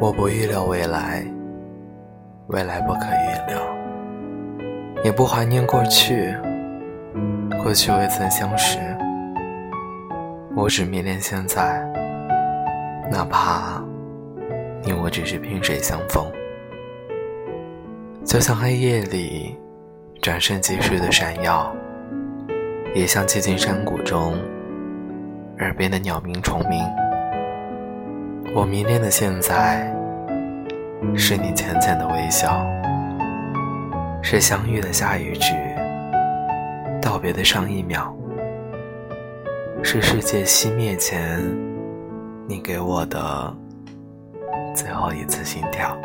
我不预料未来，未来不可预料，也不怀念过去，过去未曾相识。我只迷恋现在，哪怕你我只是萍水相逢。就像黑夜里转瞬即逝的闪耀，也像寂静山谷中耳边的鸟鸣虫鸣。我迷恋的现在，是你浅浅的微笑，是相遇的下一句，道别的上一秒，是世界熄灭前，你给我的最后一次心跳。